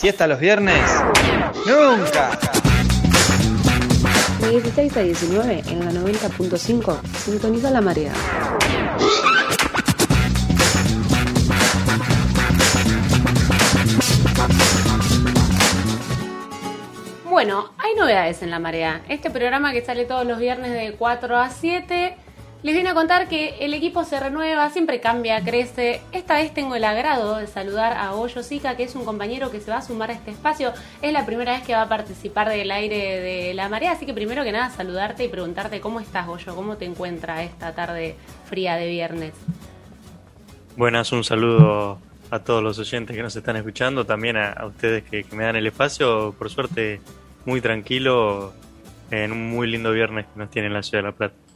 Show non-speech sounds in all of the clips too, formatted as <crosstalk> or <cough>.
¿Siesta los viernes? ¡Nunca! De 16 a 19 en la 90.5 sintoniza la marea. Bueno, hay novedades en La Marea. Este programa que sale todos los viernes de 4 a 7 les viene a contar que el equipo se renueva, siempre cambia, crece. Esta vez tengo el agrado de saludar a Goyo Sica, que es un compañero que se va a sumar a este espacio. Es la primera vez que va a participar del aire de La Marea, así que primero que nada saludarte y preguntarte cómo estás, Goyo, cómo te encuentra esta tarde fría de viernes. Buenas, un saludo a todos los oyentes que nos están escuchando, también a, ustedes que, que me dan el espacio. Por suerte, muy tranquilo en un muy lindo viernes que nos tiene en la ciudad de La Plata.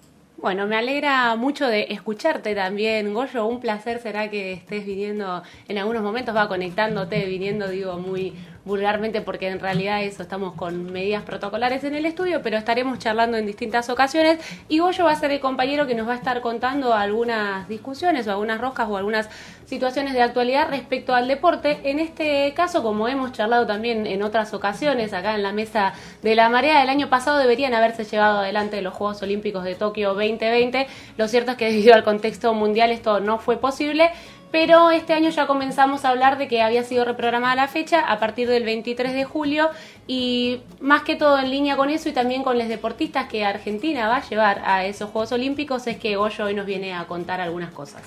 Bueno, me alegra mucho de escucharte también, Goyo. Un placer será que estés viniendo en algunos momentos, va conectándote, viniendo, digo, muy vulgarmente, porque en realidad eso estamos con medidas protocolares en el estudio, pero estaremos charlando en distintas ocasiones. Y Goyo va a ser el compañero que nos va a estar contando algunas discusiones o algunas roscas o algunas situaciones de actualidad respecto al deporte. En este caso, como hemos charlado también en otras ocasiones acá en la mesa de la marea, del año pasado deberían haberse llevado adelante los Juegos Olímpicos de Tokio 2020. Lo cierto es que <laughs> debido al contexto mundial esto no fue posible pero este año ya comenzamos a hablar de que había sido reprogramada la fecha a partir del 23 de julio y más que todo en línea con eso y también con los deportistas que Argentina va a llevar a esos Juegos Olímpicos es que Goyo hoy nos viene a contar algunas cosas.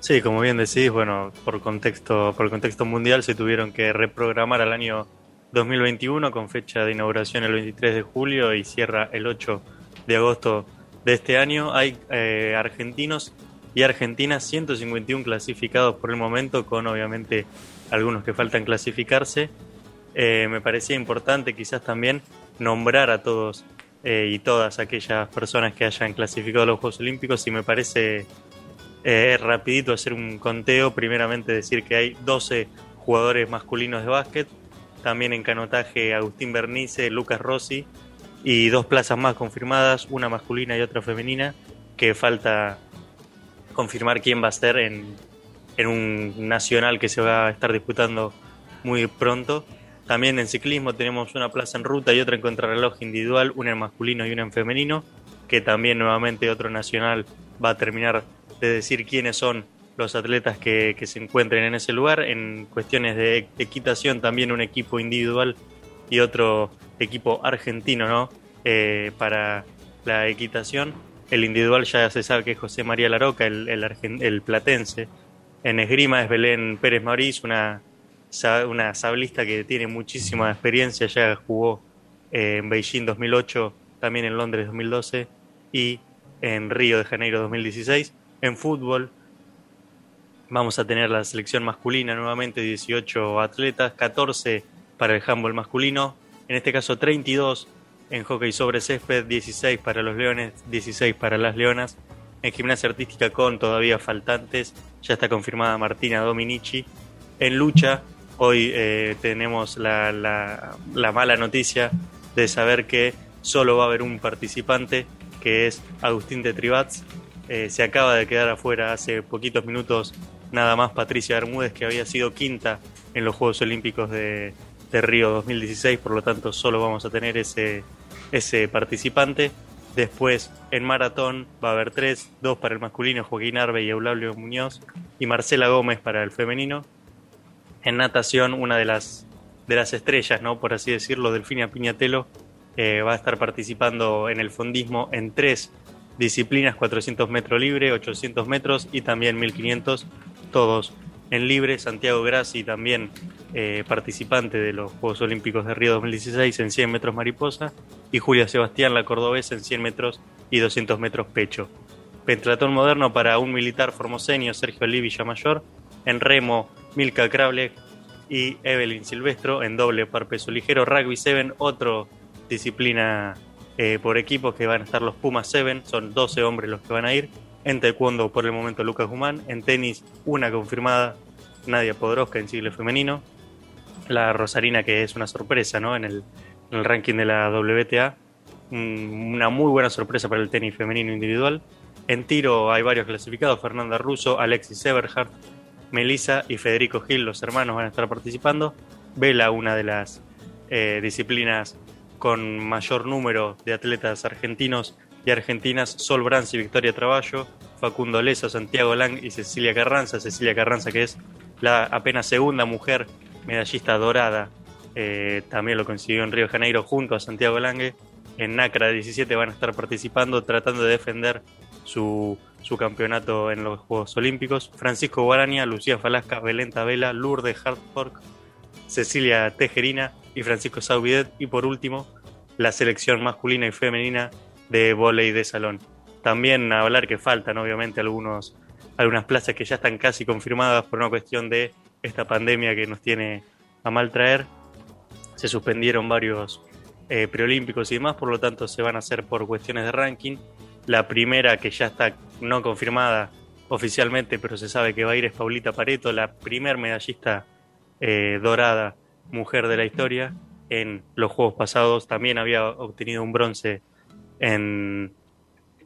Sí, como bien decís, bueno, por contexto, por contexto mundial se tuvieron que reprogramar al año 2021 con fecha de inauguración el 23 de julio y cierra el 8 de agosto de este año. Hay eh, argentinos y Argentina 151 clasificados por el momento, con obviamente algunos que faltan clasificarse. Eh, me parecía importante quizás también nombrar a todos eh, y todas aquellas personas que hayan clasificado a los Juegos Olímpicos y me parece eh, rapidito hacer un conteo. Primeramente decir que hay 12 jugadores masculinos de básquet, también en canotaje Agustín Bernice, Lucas Rossi y dos plazas más confirmadas, una masculina y otra femenina, que falta confirmar quién va a ser en, un nacional que se va a estar disputando muy pronto. También en ciclismo tenemos una plaza en ruta y otra en contrarreloj individual, una en masculino y una en femenino, que también nuevamente otro nacional va a terminar de decir quiénes son los atletas que, se encuentren en ese lugar. En cuestiones de equitación también un equipo individual y otro equipo argentino ¿no? Eh, para la equitación. El individual ya se sabe que es José María Laroca, el, el, platense. En esgrima es Belén Pérez Mauriz, una, una sablista que tiene muchísima experiencia, ya jugó eh, en Beijing 2008, también en Londres 2012 y en Río de Janeiro 2016. En fútbol vamos a tener la selección masculina nuevamente, 18 atletas, 14 para el handball masculino, en este caso 32 en hockey sobre césped 16 para los leones, 16 para las leonas. En gimnasia artística con todavía faltantes, ya está confirmada Martina Dominici. En lucha, hoy eh, tenemos la, la, mala noticia de saber que solo va a haber un participante, que es Agustín de Tribats. Eh, se acaba de quedar afuera hace poquitos minutos nada más Patricia Bermúdez, que había sido quinta en los Juegos Olímpicos de, de Río 2016, por lo tanto solo vamos a tener ese, ese participante. Después en maratón va a haber tres, dos para el masculino, Joaquín Arbe y Eulabio Muñoz, y Marcela Gómez para el femenino. En natación, una de las, de las estrellas, ¿no? por así decirlo, Delfina Piñatelo, eh, va a estar participando en el fondismo en tres disciplinas, 400 metros libre, 800 metros y también 1500, todos en libre. Santiago Grassi también eh, participante de los Juegos Olímpicos de Río 2016 en 100 metros mariposa y Julia Sebastián, la cordobesa, en 100 metros y 200 metros pecho. Pentlatón moderno para un militar formosenio, Sergio Olivi Mayor, en remo, Milka Krable y Evelyn Silvestro, en doble par peso ligero, rugby 7, otro disciplina eh, por equipos que van a estar los Pumas 7, son 12 hombres los que van a ir, en taekwondo por el momento Lucas Guzmán, en tenis una confirmada, Nadia Podroska en siglo femenino, la Rosarina que es una sorpresa ¿no? en, el, ranking de la WTA, una muy buena sorpresa para el tenis femenino individual. En tiro hay varios clasificados, Fernanda Russo, Alexis Eberhardt, Melissa y Federico Gil, los hermanos, van a estar participando. Vela, una de las eh, disciplinas con mayor número de atletas argentinos y argentinas, Sol Brands y Victoria Traballo, Facundo Leso, Santiago Lang y Cecilia Carranza. Cecilia Carranza, que es la apenas segunda mujer medallista dorada, eh, también lo consiguió en Río de Janeiro junto a Santiago Lange. En NACRA 17 van a estar participando tratando de defender su, su campeonato en los Juegos Olímpicos. Francisco Guaraña, Lucía Falasca, Belén Vela, Lourdes Hartford, Cecilia Tejerina y Francisco Saubidet. Y por último, la selección masculina y femenina de volei de salón. También hablar que faltan, obviamente, algunos, algunas plazas que ya están casi confirmadas por una cuestión de esta pandemia que nos tiene a mal traer. Se suspendieron varios eh, preolímpicos y demás, por lo tanto se van a hacer por cuestiones de ranking. La primera que ya está no confirmada oficialmente, pero se sabe que va a ir es Paulita Pareto, la primer medallista eh, dorada mujer de la historia en los Juegos pasados. También había obtenido un bronce en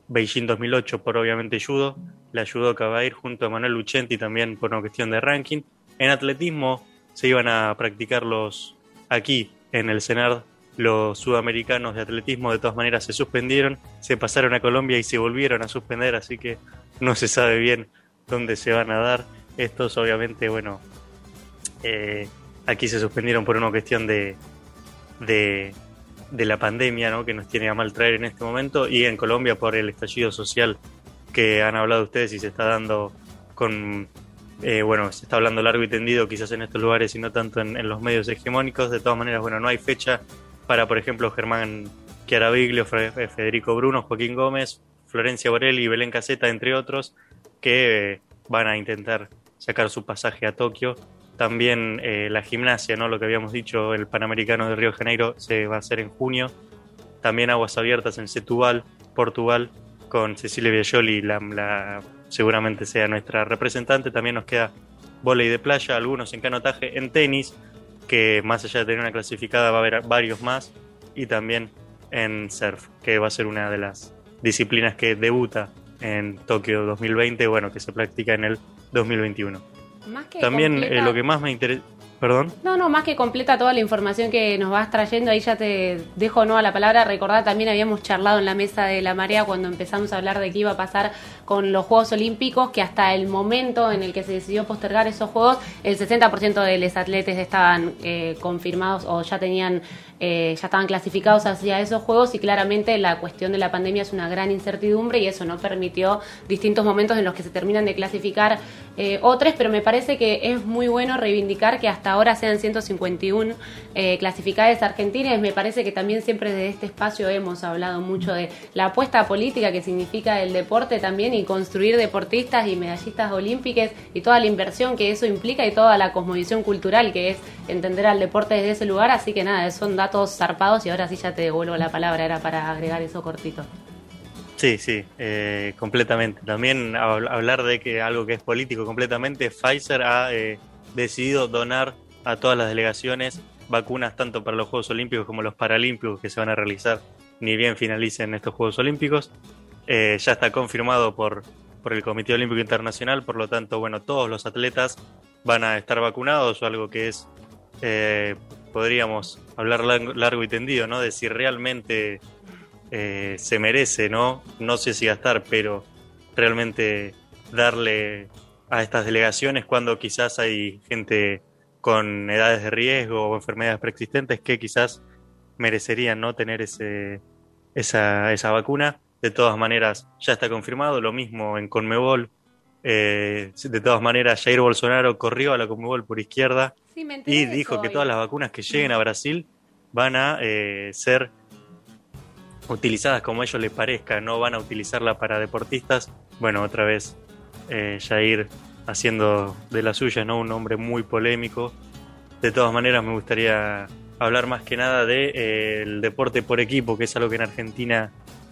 Beijing 2008 por obviamente judo. La que va a ir junto a Manuel Lucenti también por una cuestión de ranking. En atletismo se iban a practicar los aquí en el CENAR los sudamericanos de atletismo de todas maneras se suspendieron, se pasaron a Colombia y se volvieron a suspender, así que no se sabe bien dónde se van a dar. Estos obviamente, bueno, eh, aquí se suspendieron por una cuestión de, de, de, la pandemia, ¿no? que nos tiene a mal traer en este momento, y en Colombia por el estallido social que han hablado ustedes y se está dando con eh, bueno, se está hablando largo y tendido quizás en estos lugares y no tanto en, los medios hegemónicos. De todas maneras, bueno, no hay fecha para, por ejemplo, Germán Chiaraviglio, eh, Federico Bruno, Joaquín Gómez, Florencia Borelli Belén Caseta, entre otros, que eh, van a intentar sacar su pasaje a Tokio. También la gimnasia, ¿no? Lo que habíamos dicho, el Panamericano de Río de Janeiro se va a hacer en junio. También aguas abiertas en Setúbal, Portugal, con Cecilia Viajoli, la, la seguramente sea nuestra representante. También nos queda volei de playa, algunos en canotaje, en tenis, que más allá de tener una clasificada va a haber varios más, y también en surf, que va a ser una de las disciplinas que debuta en Tokio 2020, bueno, que se practica en el 2021. también eh, lo que más me interesa... Perdón. No, no, más que completa toda la información que nos vas trayendo, ahí ya te dejo no a la palabra. Recordar también habíamos charlado en la mesa de la marea cuando empezamos a hablar de qué iba a pasar con los Juegos Olímpicos, que hasta el momento en el que se decidió postergar esos Juegos, el 60% de los atletas estaban eh, confirmados o ya tenían eh, ya estaban clasificados hacia esos juegos y claramente la cuestión de la pandemia es una gran incertidumbre y eso no permitió distintos momentos en los que se terminan de clasificar eh, otros, pero me parece que es muy bueno reivindicar que hasta ahora sean 151 eh, clasificadas argentinas. Me parece que también siempre desde este espacio hemos hablado mucho de la apuesta política que significa el deporte también y construir deportistas y medallistas olímpicas y toda la inversión que eso implica y toda la cosmovisión cultural que es entender al deporte desde ese lugar. Así que nada, son datos zarpados y ahora sí ya te devuelvo la palabra, era para agregar eso cortito. Sí, sí, eh, completamente. También hablar de que algo que es político completamente, Pfizer ha eh, decidido donar a todas las delegaciones vacunas tanto para los Juegos Olímpicos como los Paralímpicos que se van a realizar ni bien finalicen estos Juegos Olímpicos. Eh, ya está confirmado por, por el Comité Olímpico Internacional, por lo tanto, bueno, todos los atletas van a estar vacunados o algo que es podríamos hablar largo, y tendido, ¿no? De si realmente eh, se merece, ¿no? No sé si gastar, pero realmente darle a estas delegaciones cuando quizás hay gente con edades de riesgo o enfermedades preexistentes que quizás merecerían no tener ese, esa, esa vacuna. De todas maneras, ya está confirmado, lo mismo en Conmebol. Eh, de todas maneras, Jair Bolsonaro corrió a la Conmebol por izquierda y dijo que todas las vacunas que lleguen a Brasil van a eh, ser utilizadas como a ellos les parezca, no van a utilizarla para deportistas. Bueno, otra vez eh, haciendo de la suya, ¿no? Un hombre muy polémico. De todas maneras, me gustaría hablar más que nada del de, el deporte por equipo, que es algo que en Argentina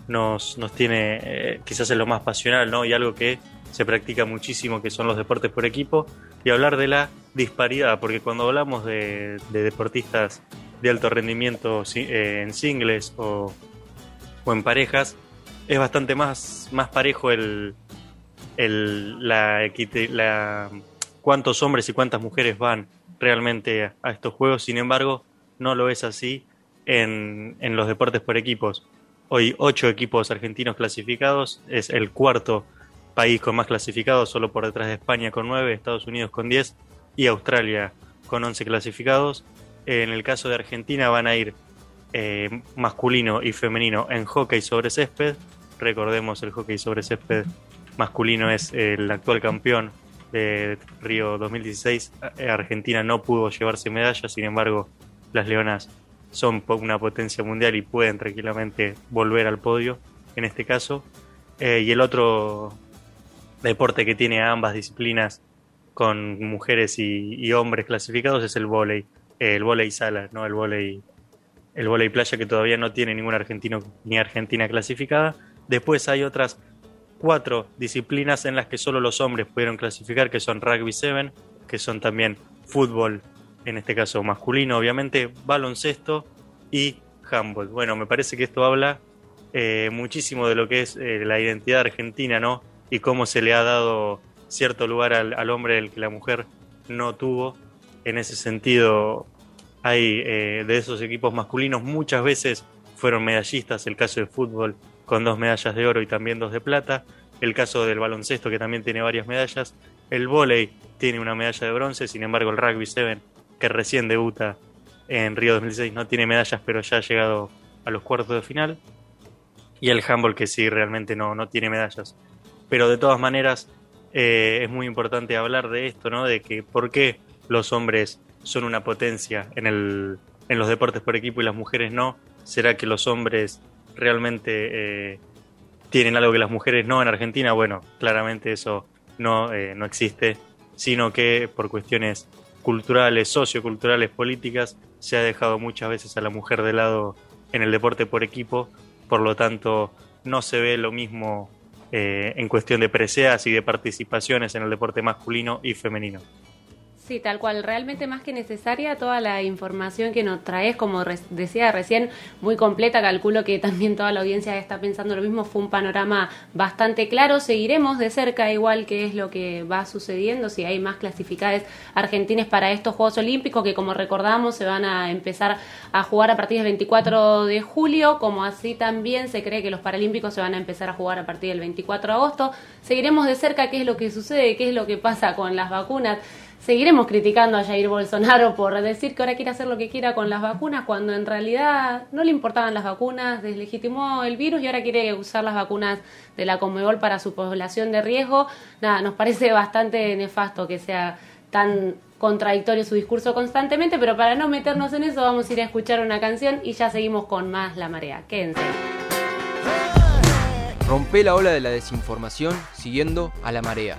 nos, nos tiene, eh, quizás es lo más pasional, ¿no? Y algo que se practica muchísimo, que son los deportes por equipo, y hablar de la disparidad, porque cuando hablamos de, deportistas de alto rendimiento eh, en singles o, o, en parejas, es bastante más, más parejo el, cuántos hombres y cuántas mujeres van realmente a estos juegos. Sin embargo, no lo es así en, en los deportes por equipos. Hoy ocho equipos argentinos clasificados, es el cuarto país con más clasificados, solo por detrás de España con nueve, Estados Unidos con diez y Australia con once clasificados. En el caso de Argentina van a ir eh, masculino y femenino en hockey sobre césped. Recordemos el hockey sobre césped masculino es el actual campeón de Río 2016. Eh, Argentina no pudo llevarse medallas, sin embargo las Leonas son una potencia mundial y pueden tranquilamente volver al podio en este caso. Eh, y el otro deporte que tiene ambas disciplinas con mujeres y, hombres clasificados es el vóley, el vóley sala, no el vóley el playa que todavía no tiene ningún argentino ni argentina clasificada. Después hay otras cuatro disciplinas en las que solo los hombres pudieron clasificar, que son rugby 7, que son también fútbol, en este caso masculino, obviamente, baloncesto y handball. Bueno, me parece que esto habla eh, muchísimo de lo que es eh, la identidad argentina, ¿no? Y cómo se le ha dado cierto lugar al, hombre del que la mujer no tuvo. En ese sentido, hay eh, de esos equipos masculinos muchas veces fueron medallistas, el caso de fútbol con dos medallas de oro y también dos de plata, el caso del baloncesto que también tiene varias medallas, el vóley tiene una medalla de bronce, sin embargo el rugby 7 que recién debuta en Río 2016 no tiene medallas pero ya ha llegado a los cuartos de final y el handball que sí realmente no, no tiene medallas. Pero de todas maneras eh, es muy importante hablar de esto, ¿no? De que por qué los hombres son una potencia en, el, en los deportes por equipo y las mujeres no? ¿Será que los hombres realmente eh, tienen algo que las mujeres no en Argentina? Bueno, claramente eso no, eh, no existe, sino que por cuestiones culturales, socioculturales, políticas, se ha dejado muchas veces a la mujer de lado en el deporte por equipo, por lo tanto no se ve lo mismo eh, en cuestión de preseas y de participaciones en el deporte masculino y femenino. Sí, tal cual. Realmente más que necesaria toda la información que nos traes, como decía recién, muy completa. Calculo que también toda la audiencia está pensando lo mismo. Fue un panorama bastante claro. Seguiremos de cerca igual qué es lo que va sucediendo, si hay más clasificadas argentinas para estos Juegos Olímpicos, que como recordamos se van a empezar a jugar a partir del 24 de julio, como así también se cree que los Paralímpicos se van a empezar a jugar a partir del 24 de agosto. Seguiremos de cerca qué es lo que sucede, qué es lo que pasa con las vacunas seguiremos criticando a Jair Bolsonaro por decir que ahora quiere hacer lo que quiera con las vacunas, cuando en realidad no le importaban las vacunas, deslegitimó el virus y ahora quiere usar las vacunas de la Conmebol para su población de riesgo. Nada, nos parece <laughs> bastante nefasto que sea tan contradictorio su discurso constantemente, pero para no meternos en eso vamos a ir a escuchar una canción y ya seguimos con más La Marea. Quédense. Rompe la ola de la desinformación siguiendo a la marea.